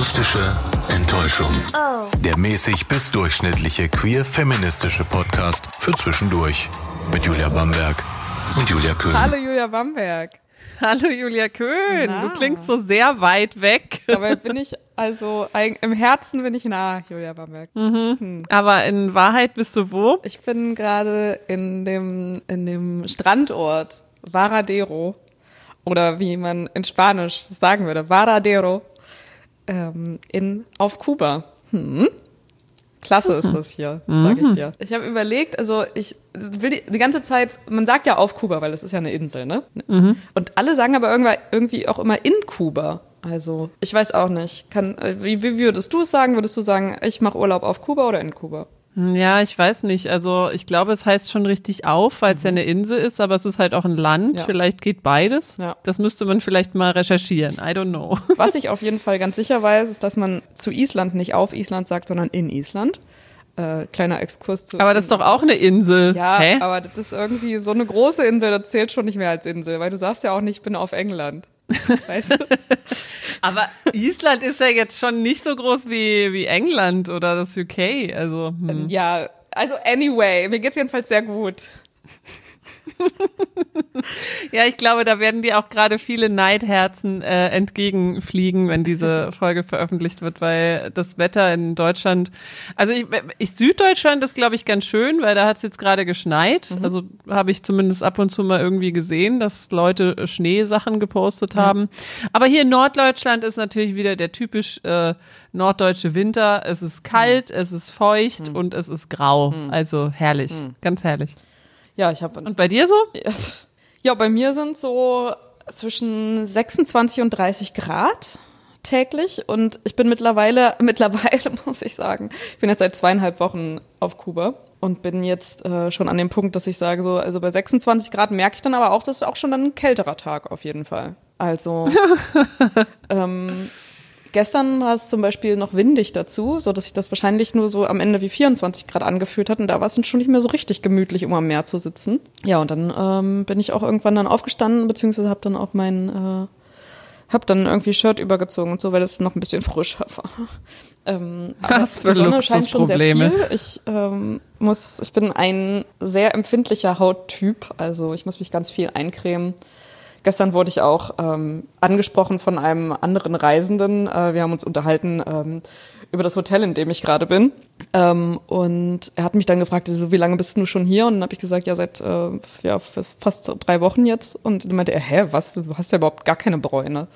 Akustische Enttäuschung. Der mäßig bis durchschnittliche queer-feministische Podcast für zwischendurch. Mit Julia Bamberg und Julia Köhn. Hallo Julia Bamberg. Hallo Julia Köhn, Na. du klingst so sehr weit weg. Dabei bin ich, also im Herzen bin ich nah, Julia Bamberg. Aber in Wahrheit bist du wo? Ich bin gerade in dem, in dem Strandort Varadero oder wie man in Spanisch sagen würde, Varadero ähm, in, auf Kuba. Hm. Klasse ist das hier, sag ich dir. Ich habe überlegt, also ich will die, die ganze Zeit, man sagt ja auf Kuba, weil es ist ja eine Insel, ne? Und alle sagen aber irgendwann, irgendwie auch immer in Kuba. Also ich weiß auch nicht. Kann, äh, wie, wie würdest du es sagen? Würdest du sagen, ich mache Urlaub auf Kuba oder in Kuba? Ja, ich weiß nicht. Also ich glaube, es heißt schon richtig auf, weil es ja eine Insel ist, aber es ist halt auch ein Land. Ja. Vielleicht geht beides. Ja. Das müsste man vielleicht mal recherchieren. I don't know. Was ich auf jeden Fall ganz sicher weiß, ist, dass man zu Island nicht auf Island sagt, sondern in Island. Äh, kleiner Exkurs zu. Aber das ist doch auch eine Insel. Ja, Hä? aber das ist irgendwie so eine große Insel, das zählt schon nicht mehr als Insel, weil du sagst ja auch nicht, ich bin auf England. Weißt du? Aber Island ist ja jetzt schon nicht so groß wie, wie England oder das UK. Also hm. ja, also anyway, mir geht's jedenfalls sehr gut. ja, ich glaube, da werden dir auch gerade viele Neidherzen äh, entgegenfliegen, wenn diese Folge veröffentlicht wird, weil das Wetter in Deutschland, also ich, ich Süddeutschland ist glaube ich ganz schön, weil da hat es jetzt gerade geschneit. Also habe ich zumindest ab und zu mal irgendwie gesehen, dass Leute Schneesachen gepostet haben. Aber hier in Norddeutschland ist natürlich wieder der typisch äh, norddeutsche Winter. Es ist kalt, es ist feucht und es ist grau. Also herrlich, ganz herrlich. Ja, ich habe Und bei dir so? Ja, bei mir sind so zwischen 26 und 30 Grad täglich und ich bin mittlerweile, mittlerweile muss ich sagen, ich bin jetzt seit zweieinhalb Wochen auf Kuba und bin jetzt äh, schon an dem Punkt, dass ich sage so, also bei 26 Grad merke ich dann aber auch, das ist auch schon dann ein kälterer Tag auf jeden Fall. Also ähm, Gestern war es zum Beispiel noch windig dazu, so dass sich das wahrscheinlich nur so am Ende wie 24 Grad angefühlt hat und da war es dann schon nicht mehr so richtig gemütlich, um am Meer zu sitzen. Ja, und dann ähm, bin ich auch irgendwann dann aufgestanden, beziehungsweise habe dann auch mein, äh, hab dann irgendwie Shirt übergezogen und so, weil das noch ein bisschen frischer war. Ähm, Was für die Sonne scheint schon sehr Luxusprobleme. viel. Ich ähm, muss, ich bin ein sehr empfindlicher Hauttyp, also ich muss mich ganz viel eincremen. Gestern wurde ich auch ähm, angesprochen von einem anderen Reisenden. Äh, wir haben uns unterhalten ähm, über das Hotel, in dem ich gerade bin. Ähm, und er hat mich dann gefragt, so, wie lange bist du schon hier? Und dann habe ich gesagt, ja, seit äh, ja, fast drei Wochen jetzt. Und dann meinte er, hä, was? Du hast ja überhaupt gar keine Bräune.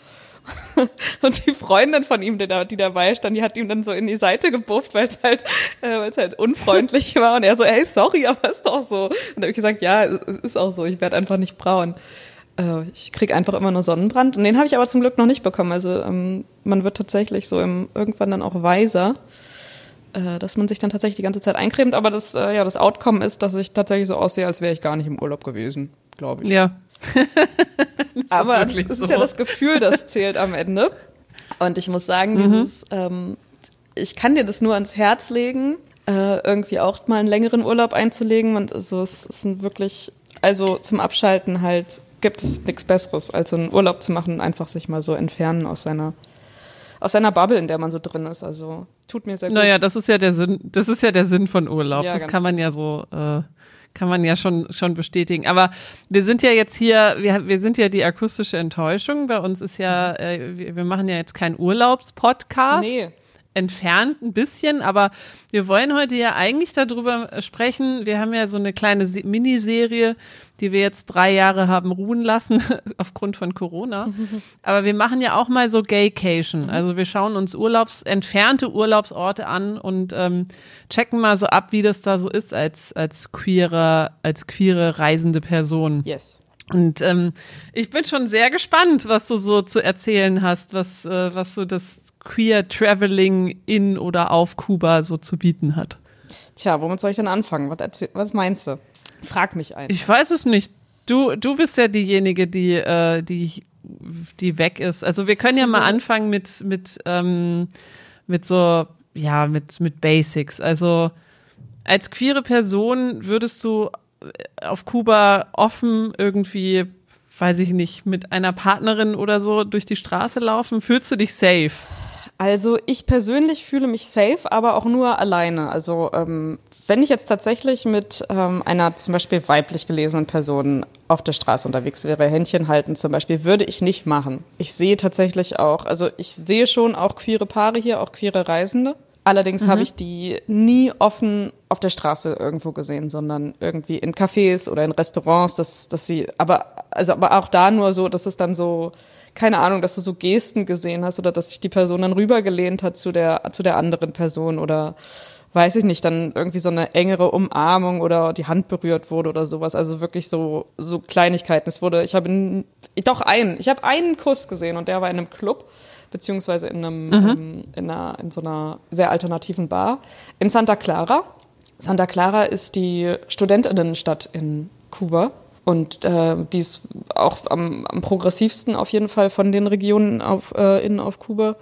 Und die Freundin von ihm, die, da, die dabei stand, die hat ihm dann so in die Seite gebufft, weil es halt, äh, weil es halt unfreundlich war. Und er so, hey, sorry, aber ist doch so. Und dann habe ich gesagt, ja, ist auch so. Ich werde einfach nicht braun. Äh, ich krieg einfach immer nur Sonnenbrand. Und den habe ich aber zum Glück noch nicht bekommen. Also ähm, man wird tatsächlich so im, irgendwann dann auch weiser, äh, dass man sich dann tatsächlich die ganze Zeit eincremt. Aber das, äh, ja, das Outcome ist, dass ich tatsächlich so aussehe, als wäre ich gar nicht im Urlaub gewesen, glaube ich. Ja. Aber das wirklich ist so. ja das Gefühl, das zählt am Ende. Und ich muss sagen, dieses, ähm, ich kann dir das nur ans Herz legen, äh, irgendwie auch mal einen längeren Urlaub einzulegen. Und also es ist wirklich, also zum Abschalten halt gibt es nichts Besseres, als so einen Urlaub zu machen und einfach sich mal so entfernen aus seiner aus seiner Bubble, in der man so drin ist. Also tut mir sehr gut. Naja, das ist ja der Sinn, das ist ja der Sinn von Urlaub. Ja, das kann man ja so, äh, kann man ja schon, schon bestätigen. Aber wir sind ja jetzt hier, wir, wir sind ja die akustische Enttäuschung. Bei uns ist ja, äh, wir, wir machen ja jetzt keinen Urlaubspodcast. Nee. Entfernt ein bisschen, aber wir wollen heute ja eigentlich darüber sprechen. Wir haben ja so eine kleine Se- Miniserie, die wir jetzt drei Jahre haben ruhen lassen aufgrund von Corona. Aber wir machen ja auch mal so Gaycation. Also wir schauen uns Urlaubs, entfernte Urlaubsorte an und ähm, checken mal so ab, wie das da so ist als, als queere, als queere reisende Person. Yes. Und ähm, ich bin schon sehr gespannt, was du so zu erzählen hast, was, äh, was so das Queer Traveling in oder auf Kuba so zu bieten hat. Tja, womit soll ich denn anfangen? Was, erzähl, was meinst du? Frag mich ein. Ich weiß es nicht. Du, du bist ja diejenige, die, äh, die, die weg ist. Also wir können ja mal anfangen mit, mit, ähm, mit so, ja, mit, mit Basics. Also als queere Person würdest du auf Kuba offen irgendwie, weiß ich nicht, mit einer Partnerin oder so durch die Straße laufen? Fühlst du dich safe? Also ich persönlich fühle mich safe, aber auch nur alleine. Also ähm, wenn ich jetzt tatsächlich mit ähm, einer zum Beispiel weiblich gelesenen Person auf der Straße unterwegs wäre, Händchen halten zum Beispiel, würde ich nicht machen. Ich sehe tatsächlich auch, also ich sehe schon auch queere Paare hier, auch queere Reisende. Allerdings mhm. habe ich die nie offen auf der Straße irgendwo gesehen, sondern irgendwie in Cafés oder in Restaurants, dass, dass sie, aber, also, aber auch da nur so, dass es dann so, keine Ahnung, dass du so Gesten gesehen hast oder dass sich die Person dann rübergelehnt hat zu der, zu der anderen Person oder, weiß ich nicht, dann irgendwie so eine engere Umarmung oder die Hand berührt wurde oder sowas. Also wirklich so, so Kleinigkeiten. Es wurde, ich habe, doch einen, ich habe einen Kuss gesehen und der war in einem Club beziehungsweise in einem, mhm. ähm, in, einer, in so einer sehr alternativen Bar in Santa Clara. Santa Clara ist die Studentinnenstadt in Kuba. Und äh, die ist auch am, am progressivsten auf jeden Fall von den Regionen auf, äh, in auf Kuba.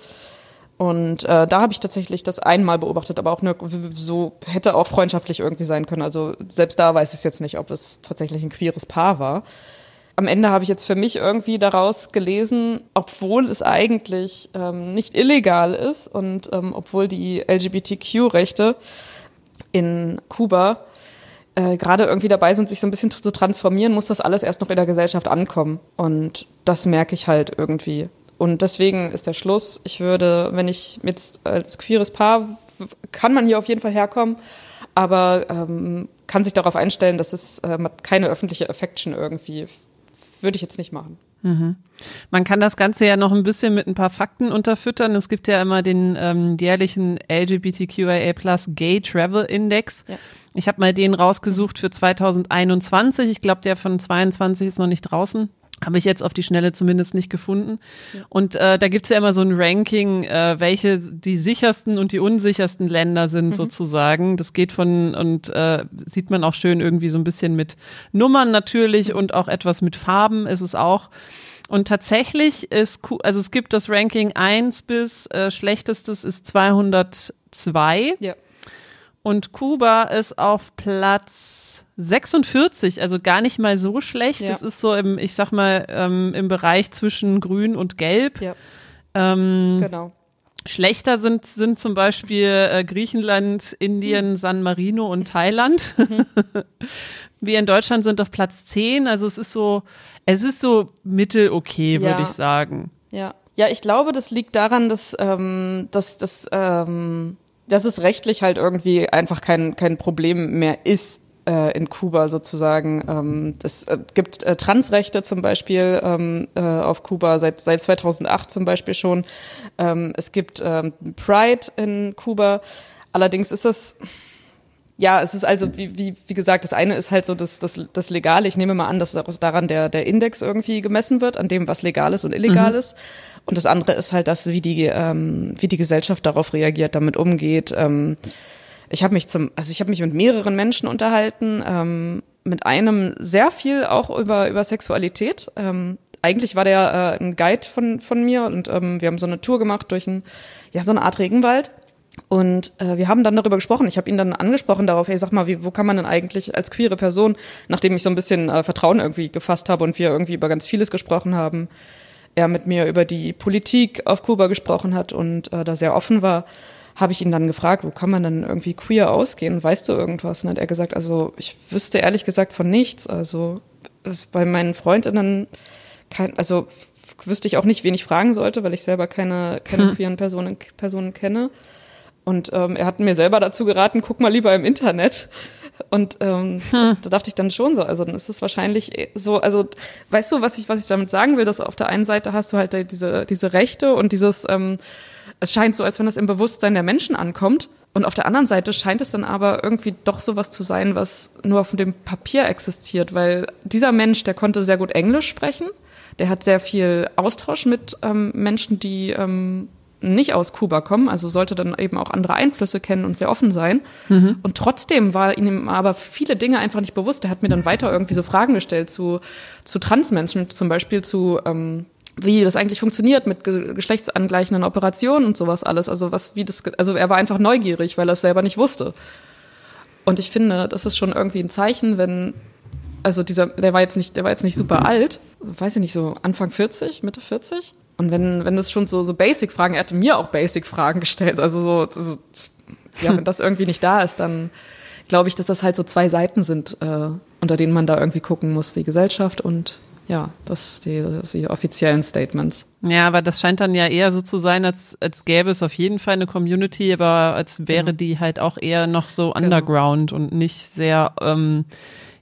Und äh, da habe ich tatsächlich das einmal beobachtet, aber auch nur so hätte auch freundschaftlich irgendwie sein können. Also selbst da weiß ich jetzt nicht, ob es tatsächlich ein queeres Paar war am Ende habe ich jetzt für mich irgendwie daraus gelesen, obwohl es eigentlich ähm, nicht illegal ist und ähm, obwohl die LGBTQ-Rechte in Kuba äh, gerade irgendwie dabei sind, sich so ein bisschen zu transformieren, muss das alles erst noch in der Gesellschaft ankommen. Und das merke ich halt irgendwie. Und deswegen ist der Schluss, ich würde, wenn ich jetzt als queeres Paar, kann man hier auf jeden Fall herkommen, aber ähm, kann sich darauf einstellen, dass es äh, keine öffentliche Affection irgendwie würde ich jetzt nicht machen. Mhm. Man kann das Ganze ja noch ein bisschen mit ein paar Fakten unterfüttern. Es gibt ja immer den ähm, jährlichen LGBTQIA Plus Gay Travel Index. Ja. Ich habe mal den rausgesucht für 2021. Ich glaube, der von 22 ist noch nicht draußen. Habe ich jetzt auf die Schnelle zumindest nicht gefunden. Ja. Und äh, da gibt's ja immer so ein Ranking, äh, welche die sichersten und die unsichersten Länder sind mhm. sozusagen. Das geht von und äh, sieht man auch schön irgendwie so ein bisschen mit Nummern natürlich mhm. und auch etwas mit Farben ist es auch. Und tatsächlich ist, also es gibt das Ranking 1 bis äh, schlechtestes ist 202. Ja. Und Kuba ist auf Platz 46, also gar nicht mal so schlecht. Ja. Das ist so im, ich sag mal, ähm, im Bereich zwischen Grün und Gelb. Ja. Ähm, genau. Schlechter sind, sind zum Beispiel äh, Griechenland, Indien, mhm. San Marino und Thailand. Mhm. Wir in Deutschland sind auf Platz 10. Also es ist so, es ist so mittel okay, ja. würde ich sagen. Ja. Ja, ich glaube, das liegt daran, dass, ähm, dass, dass, ähm, dass es rechtlich halt irgendwie einfach kein, kein Problem mehr ist, äh, in Kuba sozusagen. Ähm, es äh, gibt äh, Transrechte zum Beispiel ähm, äh, auf Kuba seit, seit 2008 zum Beispiel schon. Ähm, es gibt ähm, Pride in Kuba. Allerdings ist das ja, es ist also, wie, wie, wie gesagt, das eine ist halt so das, das, das Legale. Ich nehme mal an, dass daran der, der Index irgendwie gemessen wird, an dem, was legal ist und illegal mhm. ist. Und das andere ist halt das, wie die, ähm, wie die Gesellschaft darauf reagiert, damit umgeht. Ähm, ich habe mich zum, also ich habe mich mit mehreren Menschen unterhalten, ähm, mit einem sehr viel auch über über Sexualität. Ähm, eigentlich war der äh, ein Guide von von mir und ähm, wir haben so eine Tour gemacht durch ein ja so eine Art Regenwald. Und äh, wir haben dann darüber gesprochen. Ich habe ihn dann angesprochen darauf, hey, sag mal, wie, wo kann man denn eigentlich als queere Person, nachdem ich so ein bisschen äh, Vertrauen irgendwie gefasst habe und wir irgendwie über ganz vieles gesprochen haben, er mit mir über die Politik auf Kuba gesprochen hat und äh, da sehr offen war, habe ich ihn dann gefragt, wo kann man denn irgendwie queer ausgehen? Weißt du irgendwas? Und hat er gesagt, also ich wüsste ehrlich gesagt von nichts. Also ist bei meinen Freundinnen kein, also wüsste ich auch nicht, wen ich fragen sollte, weil ich selber keine, keine hm. queeren Personen, Personen kenne. Und ähm, er hat mir selber dazu geraten, guck mal lieber im Internet. Und ähm, hm. da dachte ich dann schon so, also dann ist es wahrscheinlich eh so, also weißt du, was ich, was ich damit sagen will, dass auf der einen Seite hast du halt diese, diese Rechte und dieses, ähm, es scheint so, als wenn das im Bewusstsein der Menschen ankommt. Und auf der anderen Seite scheint es dann aber irgendwie doch sowas zu sein, was nur auf dem Papier existiert, weil dieser Mensch, der konnte sehr gut Englisch sprechen, der hat sehr viel Austausch mit ähm, Menschen, die ähm, nicht aus Kuba kommen, also sollte dann eben auch andere Einflüsse kennen und sehr offen sein. Mhm. Und trotzdem war ihm aber viele Dinge einfach nicht bewusst. Er hat mir dann weiter irgendwie so Fragen gestellt zu, zu Transmenschen, zum Beispiel zu ähm, wie das eigentlich funktioniert mit geschlechtsangleichenden Operationen und sowas alles. Also was, wie das, also er war einfach neugierig, weil er es selber nicht wusste. Und ich finde, das ist schon irgendwie ein Zeichen, wenn, also dieser, der war jetzt nicht, der war jetzt nicht super alt, weiß ich nicht, so Anfang 40, Mitte 40. Und wenn, wenn das schon so, so Basic-Fragen, er hatte mir auch Basic-Fragen gestellt, also so, so ja, wenn das irgendwie nicht da ist, dann glaube ich, dass das halt so zwei Seiten sind, äh, unter denen man da irgendwie gucken muss, die Gesellschaft und ja, das die, das die offiziellen Statements. Ja, aber das scheint dann ja eher so zu sein, als, als gäbe es auf jeden Fall eine Community, aber als wäre genau. die halt auch eher noch so genau. underground und nicht sehr ähm,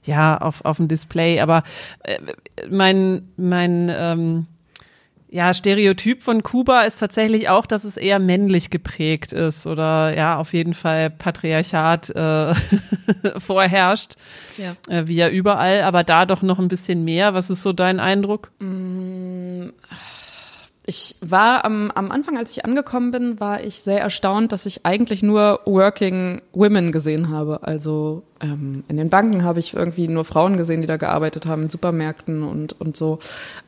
ja auf, auf dem Display. Aber äh, mein, mein ähm, ja, Stereotyp von Kuba ist tatsächlich auch, dass es eher männlich geprägt ist oder ja, auf jeden Fall Patriarchat äh, vorherrscht, ja. äh, wie ja überall, aber da doch noch ein bisschen mehr. Was ist so dein Eindruck? Mm, ich war am, am Anfang, als ich angekommen bin, war ich sehr erstaunt, dass ich eigentlich nur Working Women gesehen habe. Also ähm, in den Banken habe ich irgendwie nur Frauen gesehen, die da gearbeitet haben, in Supermärkten und, und so.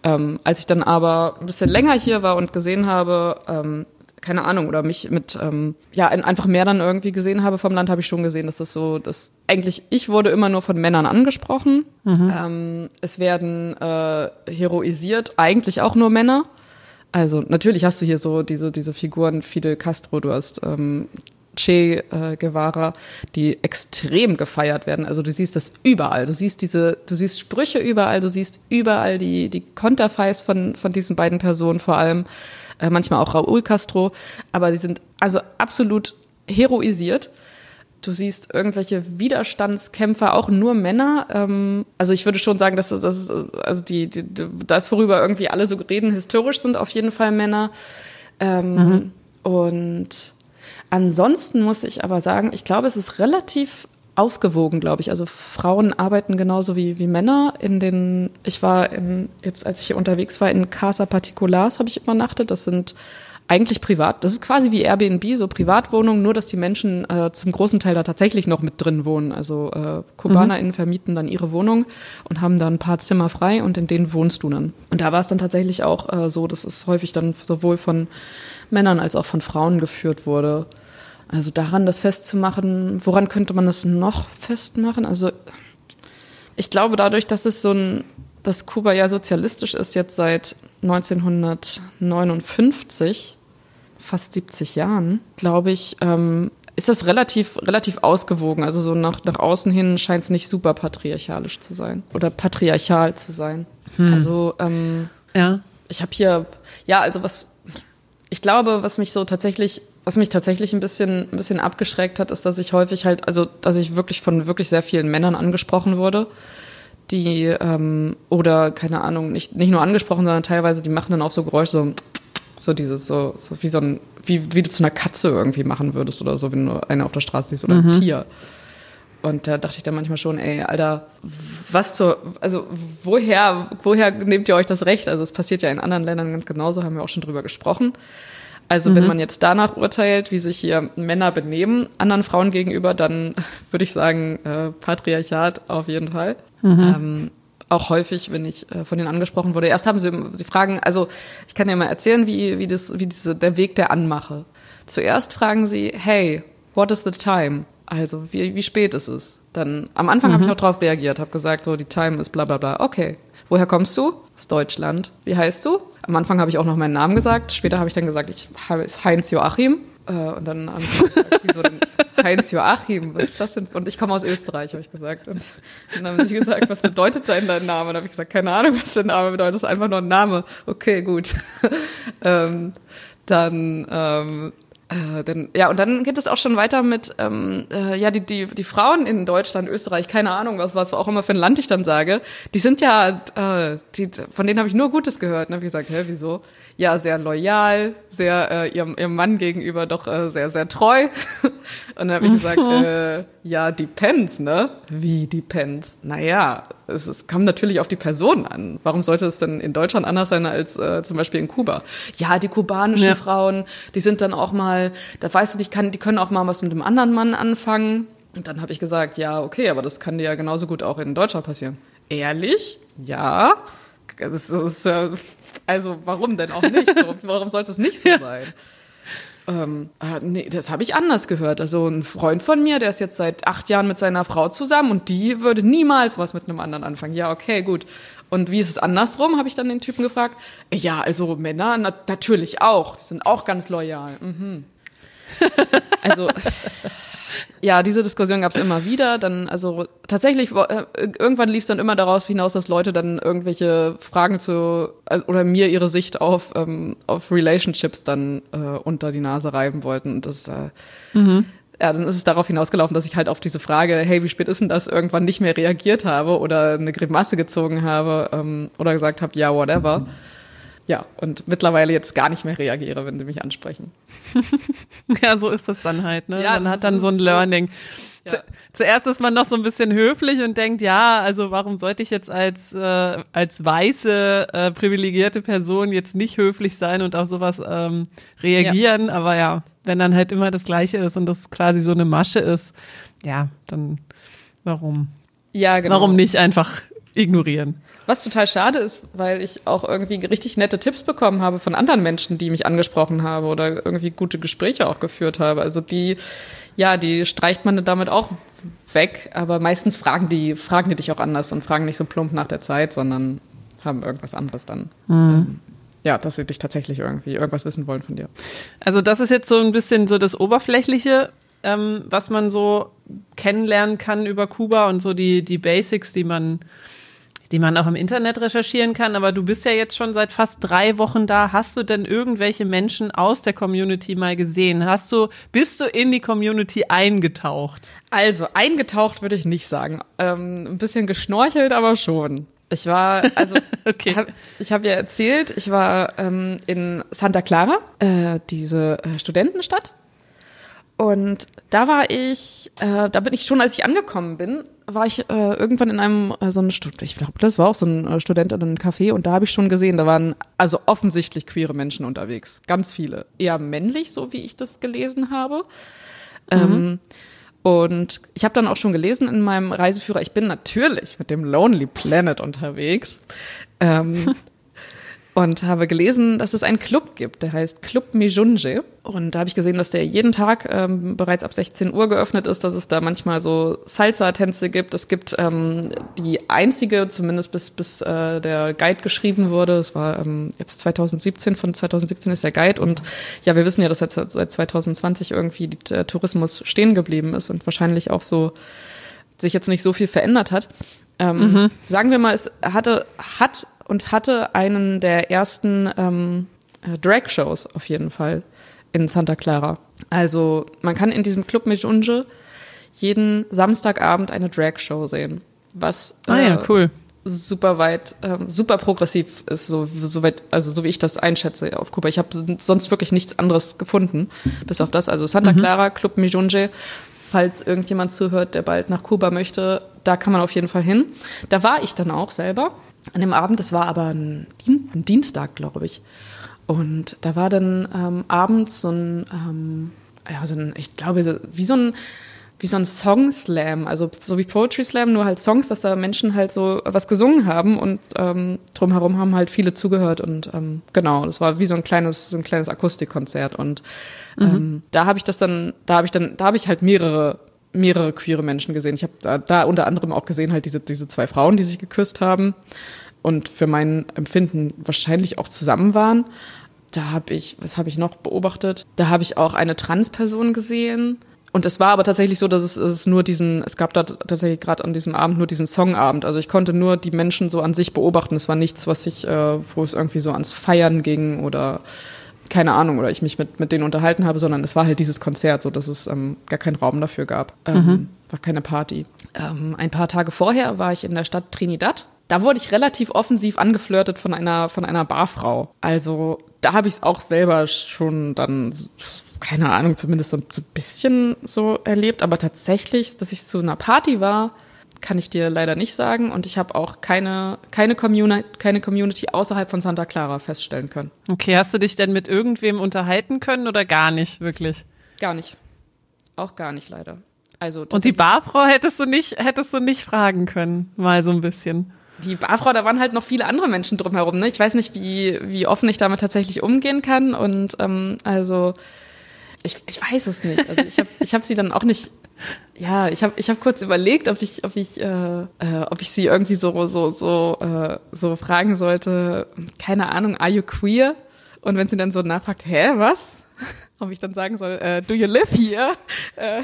Ähm, als ich dann aber ein bisschen länger hier war und gesehen habe, ähm, keine Ahnung, oder mich mit, ähm, ja, einfach mehr dann irgendwie gesehen habe vom Land, habe ich schon gesehen, dass das so, dass eigentlich, ich wurde immer nur von Männern angesprochen. Mhm. Ähm, es werden äh, heroisiert eigentlich auch nur Männer. Also natürlich hast du hier so diese, diese Figuren, Fidel Castro, du hast ähm, Che äh, Guevara, die extrem gefeiert werden. Also du siehst das überall. Du siehst diese, du siehst Sprüche überall, du siehst überall die, die Konterfeis von, von diesen beiden Personen vor allem. Äh, manchmal auch Raúl Castro. Aber die sind also absolut heroisiert. Du siehst irgendwelche Widerstandskämpfer, auch nur Männer. Ähm, also ich würde schon sagen, dass das also die, die, das worüber irgendwie alle so reden, historisch sind auf jeden Fall Männer. Ähm, mhm. Und ansonsten muss ich aber sagen, ich glaube, es ist relativ ausgewogen, glaube ich. Also Frauen arbeiten genauso wie, wie Männer. In den, ich war in, jetzt, als ich hier unterwegs war, in Casa Particulars habe ich übernachtet. Das sind eigentlich privat. Das ist quasi wie Airbnb, so Privatwohnungen, nur dass die Menschen äh, zum großen Teil da tatsächlich noch mit drin wohnen. Also äh, KubanerInnen mhm. vermieten dann ihre Wohnung und haben da ein paar Zimmer frei und in denen wohnst du dann. Und da war es dann tatsächlich auch äh, so, dass es häufig dann sowohl von Männern als auch von Frauen geführt wurde. Also daran das festzumachen, woran könnte man das noch festmachen? Also ich glaube dadurch, dass es so ein dass Kuba ja sozialistisch ist jetzt seit 1959, fast 70 Jahren, glaube ich, ähm, ist das relativ, relativ ausgewogen. Also so nach, nach außen hin scheint es nicht super patriarchalisch zu sein oder patriarchal zu sein. Hm. Also ähm, ja. ich habe hier, ja, also was, ich glaube, was mich so tatsächlich was mich tatsächlich ein bisschen, ein bisschen abgeschreckt hat, ist, dass ich häufig halt, also dass ich wirklich von wirklich sehr vielen Männern angesprochen wurde die ähm, oder keine Ahnung, nicht, nicht nur angesprochen, sondern teilweise, die machen dann auch so Geräusche, so, so dieses, so, so wie so ein, wie, wie du zu einer Katze irgendwie machen würdest oder so, wenn du eine auf der Straße siehst oder mhm. ein Tier. Und da dachte ich dann manchmal schon, ey, Alter, was zur, also woher, woher nehmt ihr euch das Recht? Also es passiert ja in anderen Ländern ganz genauso, haben wir auch schon drüber gesprochen. Also mhm. wenn man jetzt danach urteilt, wie sich hier Männer benehmen anderen Frauen gegenüber, dann würde ich sagen, äh, Patriarchat auf jeden Fall. Mhm. Ähm, auch häufig, wenn ich äh, von denen angesprochen wurde. Erst haben sie, sie fragen, also ich kann dir mal erzählen, wie, wie das, wie diese, der Weg der Anmache. Zuerst fragen sie, hey, what is the time? Also, wie, wie spät ist es? Dann, am Anfang mhm. habe ich noch drauf reagiert, habe gesagt, so, die Time ist bla bla bla. Okay, woher kommst du? Aus Deutschland. Wie heißt du? Am Anfang habe ich auch noch meinen Namen gesagt. Später habe ich dann gesagt, ich heiße Heinz Joachim. Äh, und dann haben sie gesagt, wieso denn Heinz Joachim? Was ist das denn? Und ich komme aus Österreich, habe ich gesagt. Und dann haben sie gesagt, was bedeutet denn dein Name? Und dann habe ich gesagt, keine Ahnung, was der Name bedeutet. Das ist einfach nur ein Name. Okay, gut. ähm, dann ähm, äh, denn, ja, und dann geht es auch schon weiter mit, ähm, äh, ja, die, die, die Frauen in Deutschland, Österreich, keine Ahnung, was, was auch immer für ein Land ich dann sage, die sind ja, äh, die, von denen habe ich nur Gutes gehört. Und habe ich gesagt, hä, wieso? Ja sehr loyal, sehr äh, ihrem, ihrem Mann gegenüber doch äh, sehr, sehr treu. Und dann habe ich gesagt, äh, ja, depends, ne? Wie depends? Naja, es, es kommt natürlich auf die Person an. Warum sollte es denn in Deutschland anders sein als äh, zum Beispiel in Kuba? Ja, die kubanischen ja. Frauen, die sind dann auch mal, da weißt du, die, kann, die können auch mal was mit dem anderen Mann anfangen. Und dann habe ich gesagt, ja, okay, aber das kann dir ja genauso gut auch in Deutschland passieren. Ehrlich? Ja. Das ist, also warum denn auch nicht? So, warum sollte es nicht so sein? ähm, äh, nee, das habe ich anders gehört. Also ein Freund von mir, der ist jetzt seit acht Jahren mit seiner Frau zusammen und die würde niemals was mit einem anderen anfangen. Ja, okay, gut. Und wie ist es andersrum, habe ich dann den Typen gefragt. Ja, also Männer na natürlich auch. Die sind auch ganz loyal. Mhm. Also ja, diese Diskussion gab es immer wieder. Dann, also tatsächlich, äh, irgendwann lief es dann immer darauf hinaus, dass Leute dann irgendwelche Fragen zu äh, oder mir ihre Sicht auf ähm, auf Relationships dann äh, unter die Nase reiben wollten. Und das äh, mhm. Ja, dann ist es darauf hinausgelaufen, dass ich halt auf diese Frage, hey, wie spät ist denn das, irgendwann nicht mehr reagiert habe oder eine Grimasse gezogen habe ähm, oder gesagt habe, ja, whatever. Ja, und mittlerweile jetzt gar nicht mehr reagiere, wenn sie mich ansprechen. ja, so ist das dann halt, ne? Ja, man hat dann so ein Learning. Ja. Zuerst ist man noch so ein bisschen höflich und denkt, ja, also warum sollte ich jetzt als, äh, als weiße, äh, privilegierte Person jetzt nicht höflich sein und auf sowas ähm, reagieren? Ja. Aber ja, wenn dann halt immer das Gleiche ist und das quasi so eine Masche ist, ja, dann warum? Ja, genau. Warum nicht einfach ignorieren? Was total schade ist, weil ich auch irgendwie richtig nette Tipps bekommen habe von anderen Menschen, die mich angesprochen haben oder irgendwie gute Gespräche auch geführt habe. Also die, ja, die streicht man damit auch weg, aber meistens fragen die, fragen die dich auch anders und fragen nicht so plump nach der Zeit, sondern haben irgendwas anderes dann. Mhm. Ähm, ja, dass sie dich tatsächlich irgendwie irgendwas wissen wollen von dir. Also das ist jetzt so ein bisschen so das Oberflächliche, ähm, was man so kennenlernen kann über Kuba und so die, die Basics, die man die man auch im Internet recherchieren kann. Aber du bist ja jetzt schon seit fast drei Wochen da. Hast du denn irgendwelche Menschen aus der Community mal gesehen? Hast du, bist du in die Community eingetaucht? Also, eingetaucht würde ich nicht sagen. Ähm, ein bisschen geschnorchelt, aber schon. Ich war, also, okay. hab, ich habe ja erzählt, ich war ähm, in Santa Clara, äh, diese äh, Studentenstadt. Und da war ich, äh, da bin ich schon, als ich angekommen bin, war ich äh, irgendwann in einem äh, so ein ich glaube, das war auch so ein äh, Studentinnen-Café und da habe ich schon gesehen, da waren also offensichtlich queere Menschen unterwegs, ganz viele, eher männlich, so wie ich das gelesen habe. Mhm. Ähm, und ich habe dann auch schon gelesen in meinem Reiseführer, ich bin natürlich mit dem Lonely Planet unterwegs. Ähm, und habe gelesen, dass es einen Club gibt, der heißt Club Mijunje. Und da habe ich gesehen, dass der jeden Tag ähm, bereits ab 16 Uhr geöffnet ist, dass es da manchmal so Salsa-Tänze gibt. Es gibt ähm, die einzige, zumindest bis, bis äh, der Guide geschrieben wurde, es war ähm, jetzt 2017, von 2017 ist der Guide. Und ja, wir wissen ja, dass seit, seit 2020 irgendwie der Tourismus stehen geblieben ist und wahrscheinlich auch so sich jetzt nicht so viel verändert hat. Ähm, mhm. Sagen wir mal, es hatte, hat und hatte einen der ersten ähm, äh, Drag-Shows auf jeden Fall in Santa Clara. Also man kann in diesem Club Mijunje jeden Samstagabend eine Drag-Show sehen, was ah, ja, äh, cool. super weit, äh, super progressiv ist, so, so weit, also so wie ich das einschätze auf Kuba. Ich habe sonst wirklich nichts anderes gefunden, bis auf das. Also Santa mhm. Clara, Club Mijunje, falls irgendjemand zuhört, der bald nach Kuba möchte, da kann man auf jeden Fall hin. Da war ich dann auch selber an dem Abend, das war aber ein, ein Dienstag, glaube ich. Und da war dann ähm, abends so ein, ähm, ja, so ein, ich glaube, wie so ein, wie so ein Song Slam, also so wie Poetry Slam, nur halt Songs, dass da Menschen halt so was gesungen haben und ähm, drumherum haben halt viele zugehört und ähm, genau, das war wie so ein kleines, so ein kleines Akustikkonzert und mhm. ähm, da habe ich das dann, da habe ich dann, da habe ich halt mehrere mehrere queere Menschen gesehen. Ich habe da, da unter anderem auch gesehen halt diese, diese zwei Frauen, die sich geküsst haben und für mein Empfinden wahrscheinlich auch zusammen waren. Da habe ich, was habe ich noch beobachtet? Da habe ich auch eine Transperson gesehen. Und es war aber tatsächlich so, dass es, es nur diesen, es gab da tatsächlich gerade an diesem Abend nur diesen Songabend. Also ich konnte nur die Menschen so an sich beobachten. Es war nichts, was ich, äh, wo es irgendwie so ans Feiern ging oder keine Ahnung, oder ich mich mit, mit denen unterhalten habe, sondern es war halt dieses Konzert, so dass es ähm, gar keinen Raum dafür gab. Ähm, mhm. War keine Party. Ähm, ein paar Tage vorher war ich in der Stadt Trinidad. Da wurde ich relativ offensiv angeflirtet von einer, von einer Barfrau. Also da habe ich es auch selber schon dann, keine Ahnung, zumindest so, ein bisschen so erlebt. Aber tatsächlich, dass ich zu einer Party war, kann ich dir leider nicht sagen. Und ich habe auch keine, keine, Community, keine Community außerhalb von Santa Clara feststellen können. Okay, hast du dich denn mit irgendwem unterhalten können oder gar nicht, wirklich? Gar nicht. Auch gar nicht, leider. Also Und die Barfrau hättest du nicht, hättest du nicht fragen können, mal so ein bisschen. Die Barfrau, da waren halt noch viele andere Menschen drumherum. Ne? Ich weiß nicht, wie, wie offen ich damit tatsächlich umgehen kann. Und ähm, also ich, ich weiß es nicht. Also ich habe ich hab sie dann auch nicht ja, ich habe ich hab kurz überlegt, ob ich, ob ich, äh, äh, ob ich sie irgendwie so so so äh, so fragen sollte. Keine Ahnung, are you queer? Und wenn sie dann so nachfragt, hä, was? Ob ich dann sagen soll, äh, do you live here? Äh.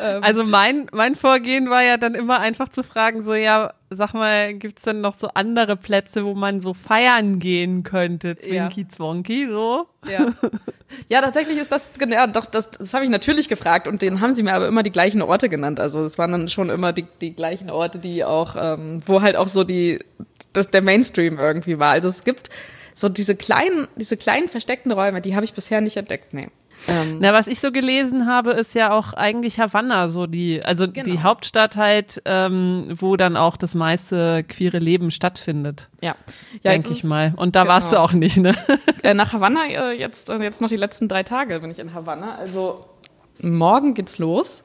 Ähm. Also mein, mein Vorgehen war ja dann immer einfach zu fragen, so ja, sag mal, gibt's denn noch so andere Plätze, wo man so feiern gehen könnte, Zwinky ja. Zwonky, so? Ja. ja, tatsächlich ist das, ja, doch, das, das habe ich natürlich gefragt und den haben sie mir aber immer die gleichen Orte genannt. Also es waren dann schon immer die, die gleichen Orte, die auch, ähm, wo halt auch so die, das der Mainstream irgendwie war. Also es gibt so diese kleinen, diese kleinen versteckten Räume, die habe ich bisher nicht entdeckt, nee. Ähm, Na, was ich so gelesen habe, ist ja auch eigentlich Havanna, so die, also genau. die Hauptstadt halt, ähm, wo dann auch das meiste queere Leben stattfindet. Ja, ja denke ich mal. Und da genau. warst du auch nicht, ne? Äh, nach Havanna äh, jetzt, äh, jetzt noch die letzten drei Tage bin ich in Havanna. Also morgen geht's los.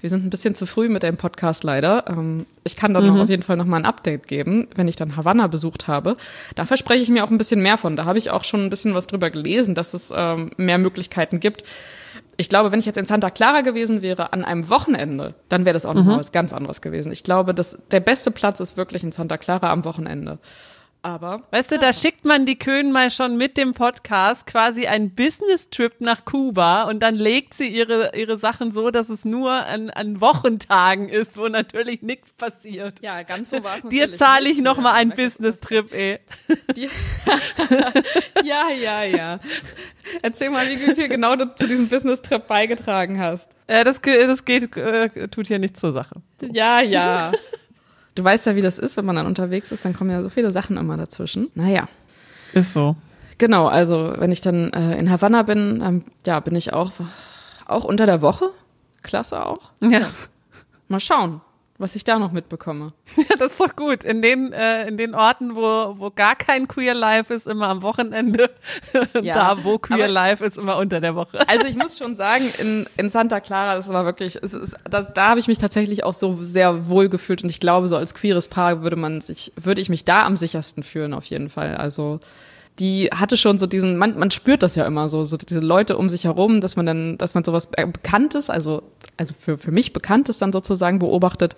Wir sind ein bisschen zu früh mit dem Podcast leider. Ähm, ich kann dann mhm. auf jeden Fall noch mal ein Update geben, wenn ich dann Havanna besucht habe. Da verspreche ich mir auch ein bisschen mehr von. Da habe ich auch schon ein bisschen was drüber gelesen, dass es ähm, mehr Möglichkeiten gibt. Ich glaube, wenn ich jetzt in Santa Clara gewesen wäre an einem Wochenende, dann wäre das auch noch mhm. mal was ganz anderes gewesen. Ich glaube, dass der beste Platz ist wirklich in Santa Clara am Wochenende. Aber. Weißt du, ja. da schickt man die Köhn mal schon mit dem Podcast quasi einen Business-Trip nach Kuba und dann legt sie ihre, ihre Sachen so, dass es nur an, an Wochentagen ist, wo natürlich nichts passiert. Ja, ganz so war es Dir zahle ich nochmal einen Business-Trip, ey. Ja, ja, ja. Erzähl mal, wie viel genau du zu diesem Business-Trip beigetragen hast. Ja, das, das geht, äh, tut hier nichts zur Sache. So. Ja, ja. Du weißt ja, wie das ist, wenn man dann unterwegs ist, dann kommen ja so viele Sachen immer dazwischen. Naja. Ist so. Genau, also wenn ich dann äh, in Havanna bin, dann ja, bin ich auch, auch unter der Woche. Klasse auch. Ja. ja. Mal schauen was ich da noch mitbekomme. Ja, das ist doch gut. In den, äh, in den Orten, wo, wo gar kein Queer Life ist, immer am Wochenende. Ja, da, wo Queer Life ist, immer unter der Woche. Also ich muss schon sagen, in, in Santa Clara, das war wirklich, es ist, das, da habe ich mich tatsächlich auch so sehr wohl gefühlt und ich glaube, so als queeres Paar würde man sich, würde ich mich da am sichersten fühlen, auf jeden Fall. Also die hatte schon so diesen, man, man spürt das ja immer so, so diese Leute um sich herum, dass man dann, dass man sowas Bekanntes, also, also für, für mich Bekanntes dann sozusagen beobachtet.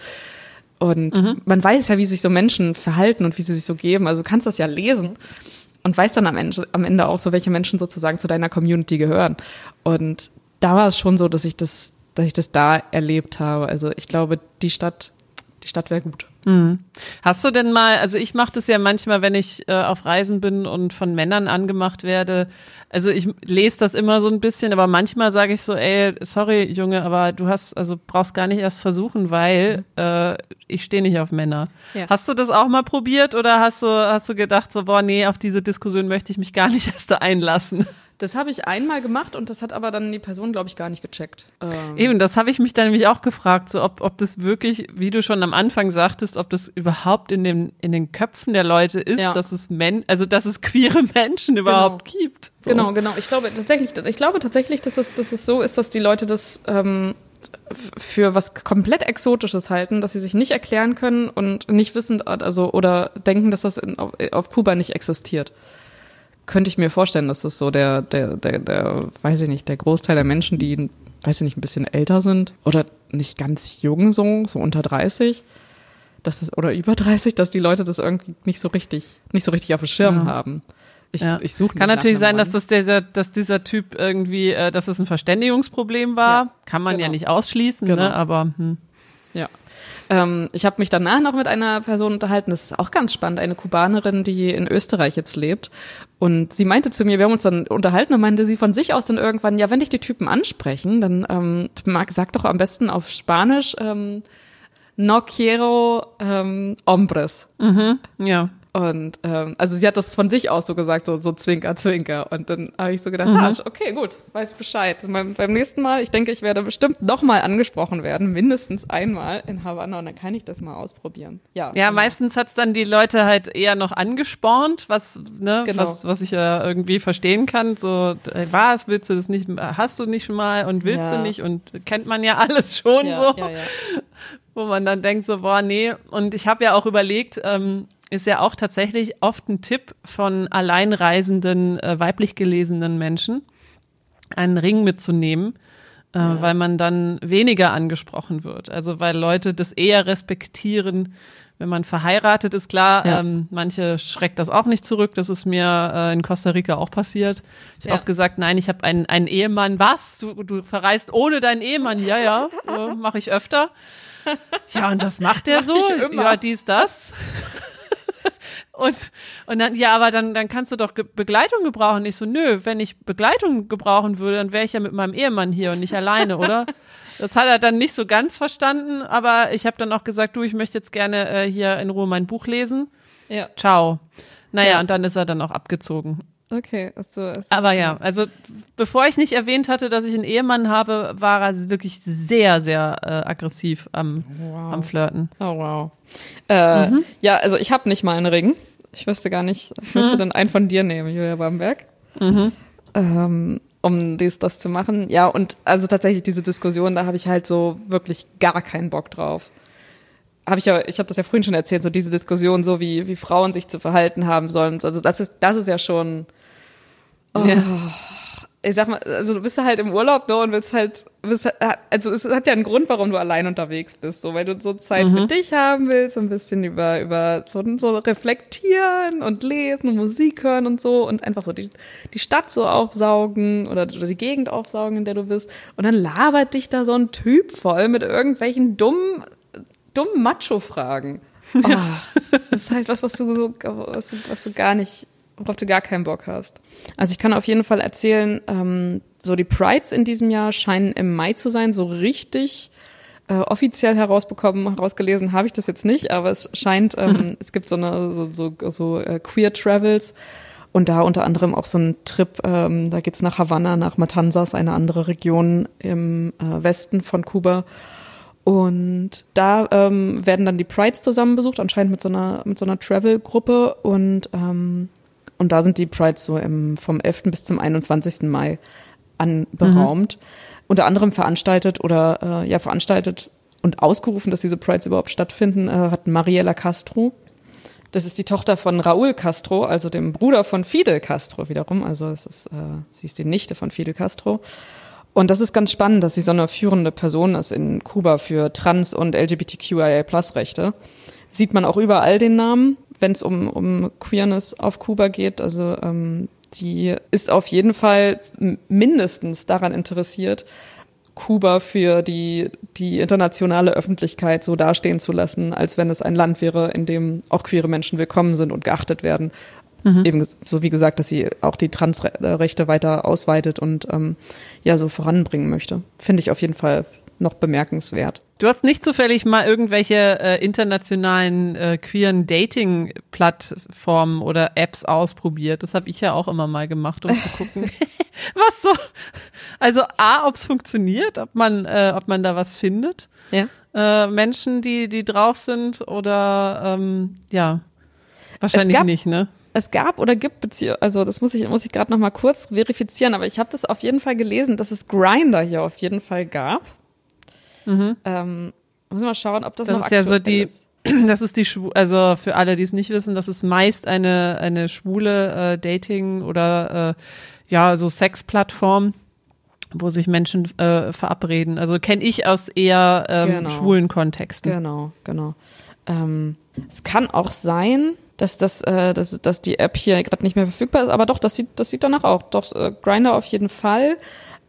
Und mhm. man weiß ja, wie sich so Menschen verhalten und wie sie sich so geben. Also du kannst das ja lesen und weißt dann am Ende, am Ende auch so, welche Menschen sozusagen zu deiner Community gehören. Und da war es schon so, dass ich das, dass ich das da erlebt habe. Also ich glaube, die Stadt, die Stadt wäre gut. Mhm. Hast du denn mal, also ich mache das ja manchmal, wenn ich äh, auf Reisen bin und von Männern angemacht werde. Also ich lese das immer so ein bisschen, aber manchmal sage ich so, ey, sorry Junge, aber du hast, also brauchst gar nicht erst versuchen, weil mhm. äh, ich stehe nicht auf Männer. Ja. Hast du das auch mal probiert oder hast du, hast du gedacht so, boah, nee, auf diese Diskussion möchte ich mich gar nicht erst einlassen? Das habe ich einmal gemacht und das hat aber dann die Person, glaube ich, gar nicht gecheckt. Ähm. Eben, das habe ich mich dann nämlich auch gefragt, so ob, ob das wirklich, wie du schon am Anfang sagtest, ob das überhaupt in, dem, in den Köpfen der Leute ist, ja. dass es Men also dass es queere Menschen genau. überhaupt genau. gibt. So. Genau, genau. Ich glaube tatsächlich, ich glaube tatsächlich, dass es, dass es so ist, dass die Leute das ähm, für was komplett Exotisches halten, dass sie sich nicht erklären können und nicht wissen, also oder denken, dass das in, auf, auf Kuba nicht existiert könnte ich mir vorstellen, dass das so der, der, der, der, weiß ich nicht, der Großteil der Menschen, die, weiß ich nicht, ein bisschen älter sind oder nicht ganz jung so, so unter 30, dass es, oder über 30, dass die Leute das irgendwie nicht so richtig, nicht so richtig auf dem Schirm ja. haben. Ich, ja. ich suche Kann natürlich sein, dass das dieser, dass dieser Typ irgendwie, äh, dass es ein Verständigungsproblem war. Ja. Kann man genau. ja nicht ausschließen, ne? genau. ne? aber hm. Ähm, ich habe mich danach noch mit einer Person unterhalten, das ist auch ganz spannend, eine Kubanerin, die in Österreich jetzt lebt. Und sie meinte zu mir, wir haben uns dann unterhalten und meinte sie von sich aus dann irgendwann, ja, wenn dich die Typen ansprechen, dann ähm, sag doch am besten auf Spanisch ähm, no quiero ähm, hombres. Mhm, ja. Und ähm, also sie hat das von sich aus so gesagt, so, so Zwinker, Zwinker. Und dann habe ich so gedacht, mhm. ah, okay, gut, weiß Bescheid. Beim, beim nächsten Mal, ich denke, ich werde bestimmt nochmal angesprochen werden, mindestens einmal in Havanna und dann kann ich das mal ausprobieren. Ja, ja genau. meistens hat's dann die Leute halt eher noch angespornt, was, ne, genau. was, was ich ja irgendwie verstehen kann. So, was, willst du das nicht, hast du nicht schon mal und willst ja. du nicht und kennt man ja alles schon ja, so. Ja, ja. Wo man dann denkt so, boah, nee. Und ich habe ja auch überlegt, ähm, ist ja auch tatsächlich oft ein Tipp von alleinreisenden, äh, weiblich gelesenen Menschen, einen Ring mitzunehmen, äh, ja. weil man dann weniger angesprochen wird. Also weil Leute das eher respektieren, wenn man verheiratet ist, klar, ja. ähm, manche schreckt das auch nicht zurück. Das ist mir äh, in Costa Rica auch passiert. Ich ja. auch gesagt, nein, ich habe einen, einen Ehemann. Was? Du, du verreist ohne deinen Ehemann? Ja, ja, äh, mache ich öfter. Ja, und was macht der so? Ja, dies, das. Und, und dann, ja, aber dann, dann kannst du doch Ge Begleitung gebrauchen. Ich so, nö, wenn ich Begleitung gebrauchen würde, dann wäre ich ja mit meinem Ehemann hier und nicht alleine, oder? Das hat er dann nicht so ganz verstanden, aber ich habe dann auch gesagt, du, ich möchte jetzt gerne äh, hier in Ruhe mein Buch lesen. Ja. Ciao. Naja, ja. und dann ist er dann auch abgezogen. Okay, also, also aber ja, also bevor ich nicht erwähnt hatte, dass ich einen Ehemann habe, war er wirklich sehr, sehr äh, aggressiv am, wow. am Flirten. Oh wow. Äh, mhm. Ja, also ich habe nicht mal einen Ring. Ich wüsste gar nicht, ich müsste mhm. dann einen von dir nehmen, Julia Bamberg. Mhm. Ähm, um dies, das zu machen. Ja, und also tatsächlich diese Diskussion, da habe ich halt so wirklich gar keinen Bock drauf. Habe ich ja, ich habe das ja vorhin schon erzählt, so diese Diskussion, so wie, wie Frauen sich zu verhalten haben sollen. Also das ist, das ist ja schon. Oh, ja ich sag mal, also du bist ja halt im Urlaub, ne, und willst halt, willst, halt, also es hat ja einen Grund, warum du allein unterwegs bist, so, weil du so Zeit mhm. für dich haben willst, ein bisschen über, über so, so reflektieren und lesen und Musik hören und so und einfach so die, die Stadt so aufsaugen oder, oder die Gegend aufsaugen, in der du bist. Und dann labert dich da so ein Typ voll mit irgendwelchen dummen, dummen Macho-Fragen. Oh, das ist halt was, was du so, was du, was du gar nicht worauf du gar keinen Bock hast. Also ich kann auf jeden Fall erzählen, ähm, so die Prides in diesem Jahr scheinen im Mai zu sein, so richtig äh, offiziell herausbekommen, herausgelesen habe ich das jetzt nicht, aber es scheint, ähm, mhm. es gibt so eine so, so, so äh, Queer Travels und da unter anderem auch so ein Trip, ähm, da geht's nach Havanna, nach Matanzas, eine andere Region im äh, Westen von Kuba. Und da ähm, werden dann die Prides zusammen besucht, anscheinend mit so einer, mit so einer Travel-Gruppe. Und ähm, und da sind die Prides so im, vom 11. bis zum 21. Mai anberaumt. Mhm. Unter anderem veranstaltet oder äh, ja veranstaltet und ausgerufen, dass diese Prides überhaupt stattfinden, äh, hat Mariela Castro. Das ist die Tochter von Raúl Castro, also dem Bruder von Fidel Castro wiederum. Also es ist, äh, sie ist die Nichte von Fidel Castro. Und das ist ganz spannend, dass sie so eine führende Person ist in Kuba für Trans- und LGBTQIA-Plus-Rechte. Sieht man auch überall den Namen wenn es um, um Queerness auf Kuba geht. Also ähm, die ist auf jeden Fall mindestens daran interessiert, Kuba für die, die internationale Öffentlichkeit so dastehen zu lassen, als wenn es ein Land wäre, in dem auch queere Menschen willkommen sind und geachtet werden. Mhm. Eben so wie gesagt, dass sie auch die Transrechte weiter ausweitet und ähm, ja so voranbringen möchte. Finde ich auf jeden Fall noch bemerkenswert. Du hast nicht zufällig mal irgendwelche äh, internationalen äh, queeren Dating-Plattformen oder Apps ausprobiert. Das habe ich ja auch immer mal gemacht, um zu gucken, was so. Also a, ob es funktioniert, ob man, äh, ob man da was findet. Ja. Äh, Menschen, die die drauf sind oder ähm, ja, wahrscheinlich gab, nicht, ne? Es gab oder gibt Beziehungen, also das muss ich muss ich gerade noch mal kurz verifizieren, aber ich habe das auf jeden Fall gelesen, dass es Grinder hier auf jeden Fall gab. Mhm. Ähm, muss mal schauen, ob das, das noch ist ja so die, ist. Das ist die, also für alle, die es nicht wissen, das ist meist eine, eine schwule äh, Dating- oder äh, ja, so Sexplattform, wo sich Menschen äh, verabreden. Also kenne ich aus eher ähm, genau. schwulen Kontexten. Genau, genau. Ähm, es kann auch sein, dass das, äh, dass, dass die App hier gerade nicht mehr verfügbar ist, aber doch, das sieht, das sieht danach auch. Doch, äh, Grinder auf jeden Fall.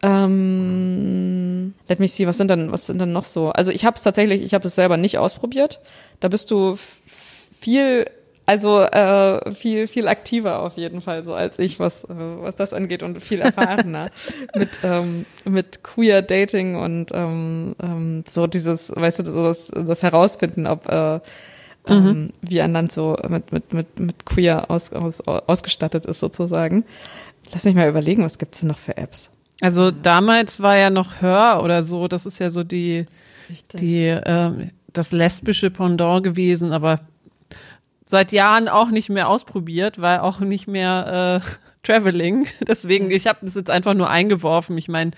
Ähm, let me see, was sind denn, was sind denn noch so? Also ich habe es tatsächlich, ich habe es selber nicht ausprobiert. Da bist du viel, also äh, viel, viel aktiver auf jeden Fall so als ich, was, äh, was das angeht und viel erfahrener mit ähm, mit queer Dating und ähm, ähm, so dieses, weißt du, so das, das herausfinden, ob äh, ähm, mhm. wie ein Land so mit mit mit mit queer aus, aus, ausgestattet ist sozusagen. Lass mich mal überlegen, was gibt's denn noch für Apps? Also damals war ja noch Hör oder so, das ist ja so die, die äh, das lesbische Pendant gewesen, aber seit Jahren auch nicht mehr ausprobiert, weil auch nicht mehr äh, Traveling. Deswegen, ich habe das jetzt einfach nur eingeworfen. Ich meine,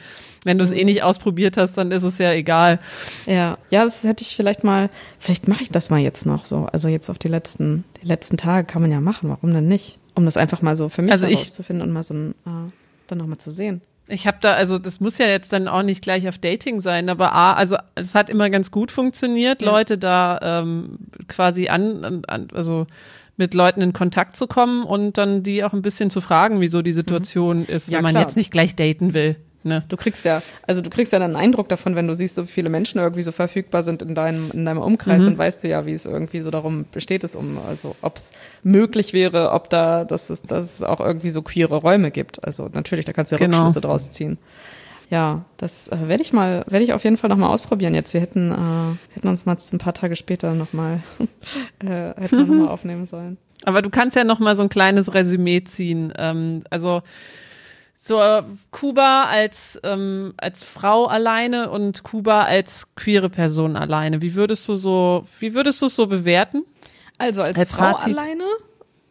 wenn so. du es eh nicht ausprobiert hast, dann ist es ja egal. Ja, ja, das hätte ich vielleicht mal, vielleicht mache ich das mal jetzt noch so. Also jetzt auf die letzten, die letzten Tage kann man ja machen. Warum denn nicht? Um das einfach mal so für mich also herauszufinden und mal so ein, äh, dann nochmal zu sehen. Ich habe da, also das muss ja jetzt dann auch nicht gleich auf Dating sein, aber A, also es hat immer ganz gut funktioniert, ja. Leute da ähm, quasi an, an, also mit Leuten in Kontakt zu kommen und dann die auch ein bisschen zu fragen, wieso die Situation mhm. ist, ja, wenn man klar. jetzt nicht gleich daten will. Ne? Du kriegst ja, also du kriegst ja dann einen Eindruck davon, wenn du siehst, so viele Menschen irgendwie so verfügbar sind in deinem, in deinem Umkreis, mhm. dann weißt du ja, wie es irgendwie so darum besteht es um, also ob es möglich wäre, ob da, dass es, dass es auch irgendwie so queere Räume gibt. Also natürlich, da kannst du ja genau. Rückschlüsse draus ziehen. Ja, das äh, werde ich mal, werde ich auf jeden Fall nochmal ausprobieren. Jetzt, wir hätten, äh, hätten uns mal ein paar Tage später nochmal, äh, hätten wir nochmal aufnehmen sollen. Aber du kannst ja nochmal so ein kleines Resümee ziehen. Ähm, also so Kuba als als als Frau alleine und Kuba als queere Person alleine. Wie würdest du so wie würdest du es so bewerten? Also als, als Frau Fazit? alleine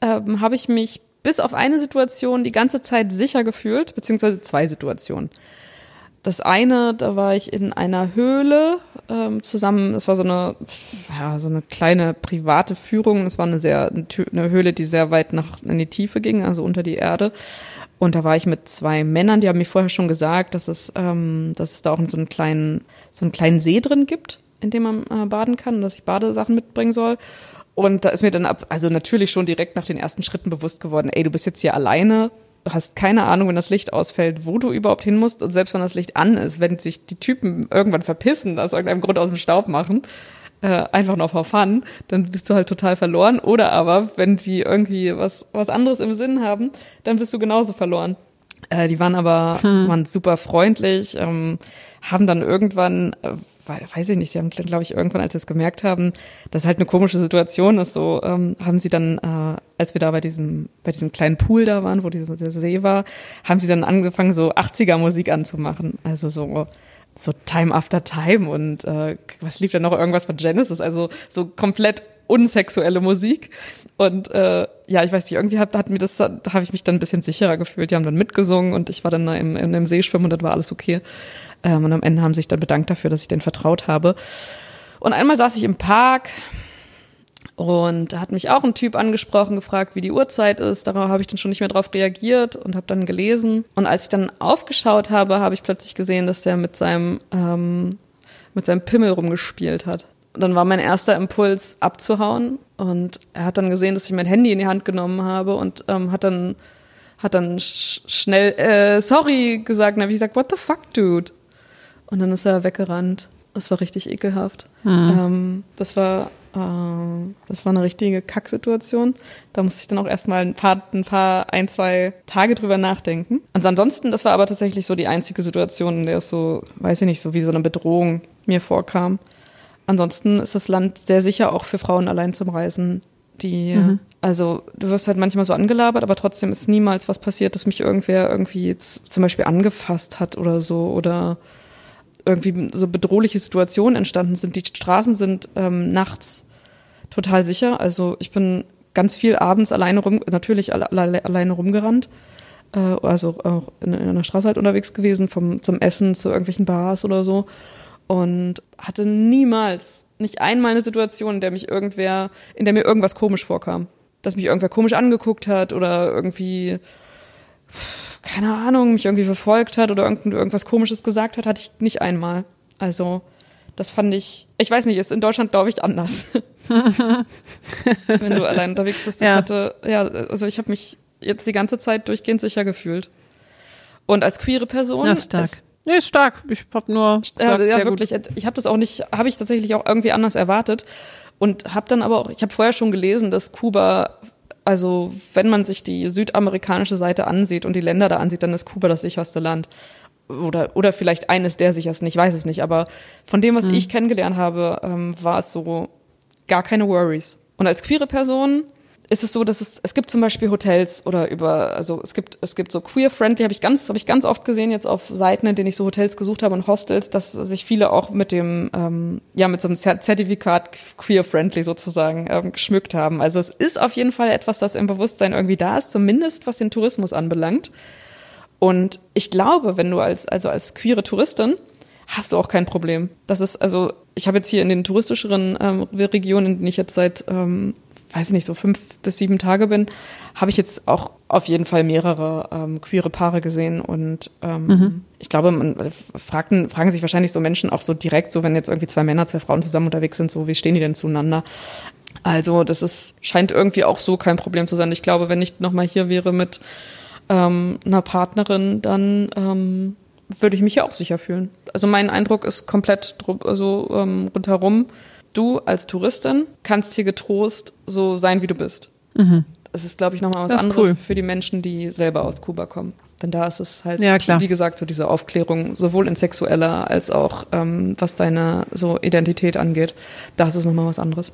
ähm, habe ich mich bis auf eine Situation die ganze Zeit sicher gefühlt, beziehungsweise zwei Situationen. Das eine, da war ich in einer Höhle ähm, zusammen. Es war so eine, ja, so eine kleine private Führung. Es war eine sehr eine Höhle, die sehr weit nach in die Tiefe ging, also unter die Erde. Und da war ich mit zwei Männern, die haben mir vorher schon gesagt, dass es, ähm, dass es da auch so einen kleinen, so einen kleinen See drin gibt, in dem man äh, baden kann, dass ich Badesachen mitbringen soll. Und da ist mir dann ab, also natürlich schon direkt nach den ersten Schritten bewusst geworden, ey, du bist jetzt hier alleine, hast keine Ahnung, wenn das Licht ausfällt, wo du überhaupt hin musst. Und selbst wenn das Licht an ist, wenn sich die Typen irgendwann verpissen, aus irgendeinem Grund aus dem Staub machen, äh, einfach noch for fun, dann bist du halt total verloren. Oder aber, wenn die irgendwie was, was anderes im Sinn haben, dann bist du genauso verloren. Äh, die waren aber hm. waren super freundlich, ähm, haben dann irgendwann, äh, weiß ich nicht, sie haben, glaube ich, irgendwann, als sie es gemerkt haben, dass halt eine komische Situation ist, so ähm, haben sie dann, äh, als wir da bei diesem, bei diesem kleinen Pool da waren, wo dieser der See war, haben sie dann angefangen, so 80er Musik anzumachen. Also so so Time After Time und äh, was lief da noch irgendwas von Genesis, also so komplett unsexuelle Musik und äh, ja, ich weiß nicht, irgendwie hat, hat mir das, da habe ich mich dann ein bisschen sicherer gefühlt. Die haben dann mitgesungen und ich war dann im, in, im See schwimmen und dann war alles okay. Ähm, und am Ende haben sie sich dann bedankt dafür, dass ich denen vertraut habe. Und einmal saß ich im Park und da hat mich auch ein Typ angesprochen, gefragt, wie die Uhrzeit ist. Darauf habe ich dann schon nicht mehr drauf reagiert und habe dann gelesen. Und als ich dann aufgeschaut habe, habe ich plötzlich gesehen, dass der mit seinem ähm, mit seinem Pimmel rumgespielt hat. Und dann war mein erster Impuls abzuhauen und er hat dann gesehen, dass ich mein Handy in die Hand genommen habe und ähm, hat dann hat dann sch schnell äh, sorry gesagt. Und habe ich gesagt, what the fuck, dude? Und dann ist er weggerannt. Das war richtig ekelhaft. Mhm. Ähm, das war das war eine richtige Kacksituation. Da musste ich dann auch erstmal ein paar, ein paar, ein, zwei Tage drüber nachdenken. Und ansonsten, das war aber tatsächlich so die einzige Situation, in der es so, weiß ich nicht, so wie so eine Bedrohung mir vorkam. Ansonsten ist das Land sehr sicher auch für Frauen allein zum Reisen. Die, mhm. also du wirst halt manchmal so angelabert, aber trotzdem ist niemals was passiert, dass mich irgendwer irgendwie zum Beispiel angefasst hat oder so oder irgendwie so bedrohliche Situationen entstanden sind. Die Straßen sind ähm, nachts total sicher. Also ich bin ganz viel abends alleine rum, natürlich alle, alleine rumgerannt. Äh, also auch in, in einer Straße halt unterwegs gewesen, vom, zum Essen zu irgendwelchen Bars oder so und hatte niemals, nicht einmal eine Situation, in der mich irgendwer, in der mir irgendwas komisch vorkam. Dass mich irgendwer komisch angeguckt hat oder irgendwie, keine Ahnung, mich irgendwie verfolgt hat oder irgend, irgendwas komisches gesagt hat, hatte ich nicht einmal. Also, das fand ich, ich weiß nicht, ist in Deutschland, glaube ich, anders. Wenn du allein unterwegs bist. Ja. Ich hatte, ja, also ich habe mich jetzt die ganze Zeit durchgehend sicher gefühlt. Und als queere Person. Ja, stark. Es, Nee, ist stark. Ich hab nur. Gesagt, ja, ja wirklich. Gut. Ich habe das auch nicht, habe ich tatsächlich auch irgendwie anders erwartet und habe dann aber auch, ich habe vorher schon gelesen, dass Kuba, also wenn man sich die südamerikanische Seite ansieht und die Länder da ansieht, dann ist Kuba das sicherste Land oder oder vielleicht eines der sichersten. Ich weiß es nicht, aber von dem, was mhm. ich kennengelernt habe, ähm, war es so gar keine Worries. Und als queere Person ist es so, dass es, es gibt zum Beispiel Hotels oder über, also es gibt, es gibt so queer-friendly, habe ich ganz, habe ich ganz oft gesehen jetzt auf Seiten, in denen ich so Hotels gesucht habe und Hostels, dass sich viele auch mit dem, ähm, ja, mit so einem Zertifikat queer-friendly sozusagen ähm, geschmückt haben. Also es ist auf jeden Fall etwas, das im Bewusstsein irgendwie da ist, zumindest was den Tourismus anbelangt. Und ich glaube, wenn du als, also als queere Touristin hast du auch kein Problem. Das ist also, ich habe jetzt hier in den touristischeren ähm, Regionen, in denen ich jetzt seit ähm, weiß ich nicht, so fünf bis sieben Tage bin, habe ich jetzt auch auf jeden Fall mehrere ähm, queere Paare gesehen. Und ähm, mhm. ich glaube, man fragten, fragen sich wahrscheinlich so Menschen auch so direkt, so wenn jetzt irgendwie zwei Männer, zwei Frauen zusammen unterwegs sind, so wie stehen die denn zueinander? Also das ist, scheint irgendwie auch so kein Problem zu sein. Ich glaube, wenn ich nochmal hier wäre mit ähm, einer Partnerin, dann ähm, würde ich mich ja auch sicher fühlen. Also mein Eindruck ist komplett also, ähm, rundherum du als Touristin kannst hier getrost so sein, wie du bist. Mhm. Das ist, glaube ich, nochmal was anderes cool. für die Menschen, die selber aus Kuba kommen. Denn da ist es halt, ja, wie gesagt, so diese Aufklärung, sowohl in sexueller als auch ähm, was deine so Identität angeht. Da ist es nochmal was anderes.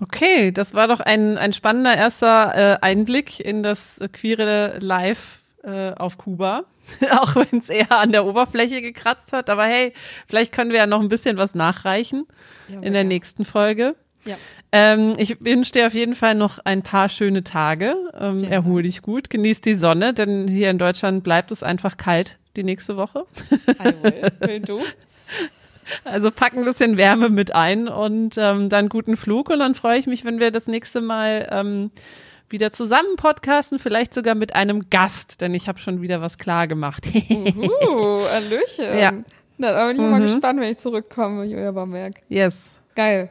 Okay, das war doch ein, ein spannender erster äh, Einblick in das queere Life äh, auf Kuba. auch wenn es eher an der Oberfläche gekratzt hat. Aber hey, vielleicht können wir ja noch ein bisschen was nachreichen ja, in der gerne. nächsten Folge. Ja. Ähm, ich wünsche dir auf jeden Fall noch ein paar schöne Tage. Ähm, erhol dich gut, genieß die Sonne, denn hier in Deutschland bleibt es einfach kalt die nächste Woche. will du? Also pack ein bisschen Wärme mit ein und ähm, dann guten Flug und dann freue ich mich, wenn wir das nächste Mal ähm, wieder zusammen podcasten, vielleicht sogar mit einem Gast, denn ich habe schon wieder was klar gemacht. uh, Hallöchen. Ja. Na, da bin ich mhm. mal gespannt, wenn ich zurückkomme, Julia Bamberg. Yes. Geil.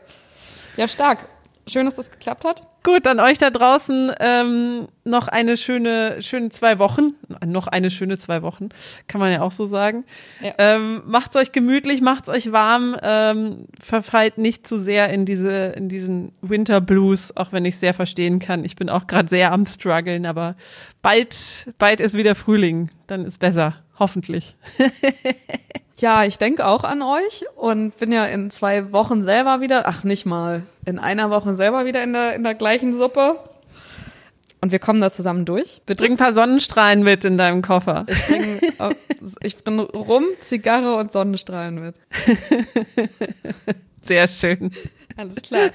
Ja, stark. Schön, dass das geklappt hat. Gut, dann euch da draußen ähm, noch eine schöne, schöne zwei Wochen. Noch eine schöne zwei Wochen, kann man ja auch so sagen. Ja. Ähm, macht's euch gemütlich, macht's euch warm, ähm, verfallt nicht zu sehr in diese, in diesen Winter Blues, auch wenn ich sehr verstehen kann. Ich bin auch gerade sehr am struggeln, aber bald, bald ist wieder Frühling, dann ist besser, hoffentlich. Ja, ich denke auch an euch und bin ja in zwei Wochen selber wieder, ach nicht mal, in einer Woche selber wieder in der, in der gleichen Suppe. Und wir kommen da zusammen durch. Bitte. Bring ein paar Sonnenstrahlen mit in deinem Koffer. Ich bring, ich bring Rum, Zigarre und Sonnenstrahlen mit. Sehr schön. Alles klar.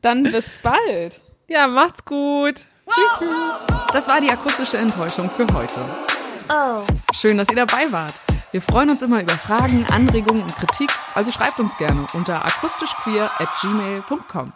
Dann bis bald. Ja, macht's gut. Tschüss. Das war die akustische Enttäuschung für heute. Oh. Schön, dass ihr dabei wart. Wir freuen uns immer über Fragen, Anregungen und Kritik, also schreibt uns gerne unter akustischqueer at gmail.com.